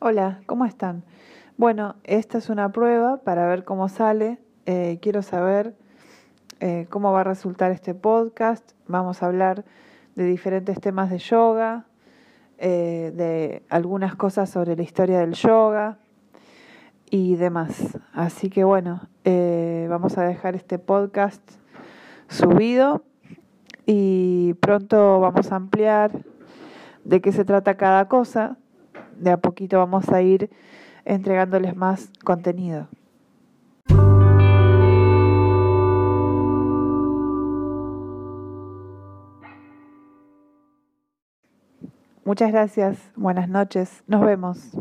Hola, ¿cómo están? Bueno, esta es una prueba para ver cómo sale. Eh, quiero saber eh, cómo va a resultar este podcast. Vamos a hablar de diferentes temas de yoga, eh, de algunas cosas sobre la historia del yoga y demás. Así que bueno, vamos a dejar este podcast subido y pronto vamos a ampliar de qué se trata cada cosa de a poquito vamos a ir entregándoles más contenido. Muchas gracias, buenas noches, nos vemos.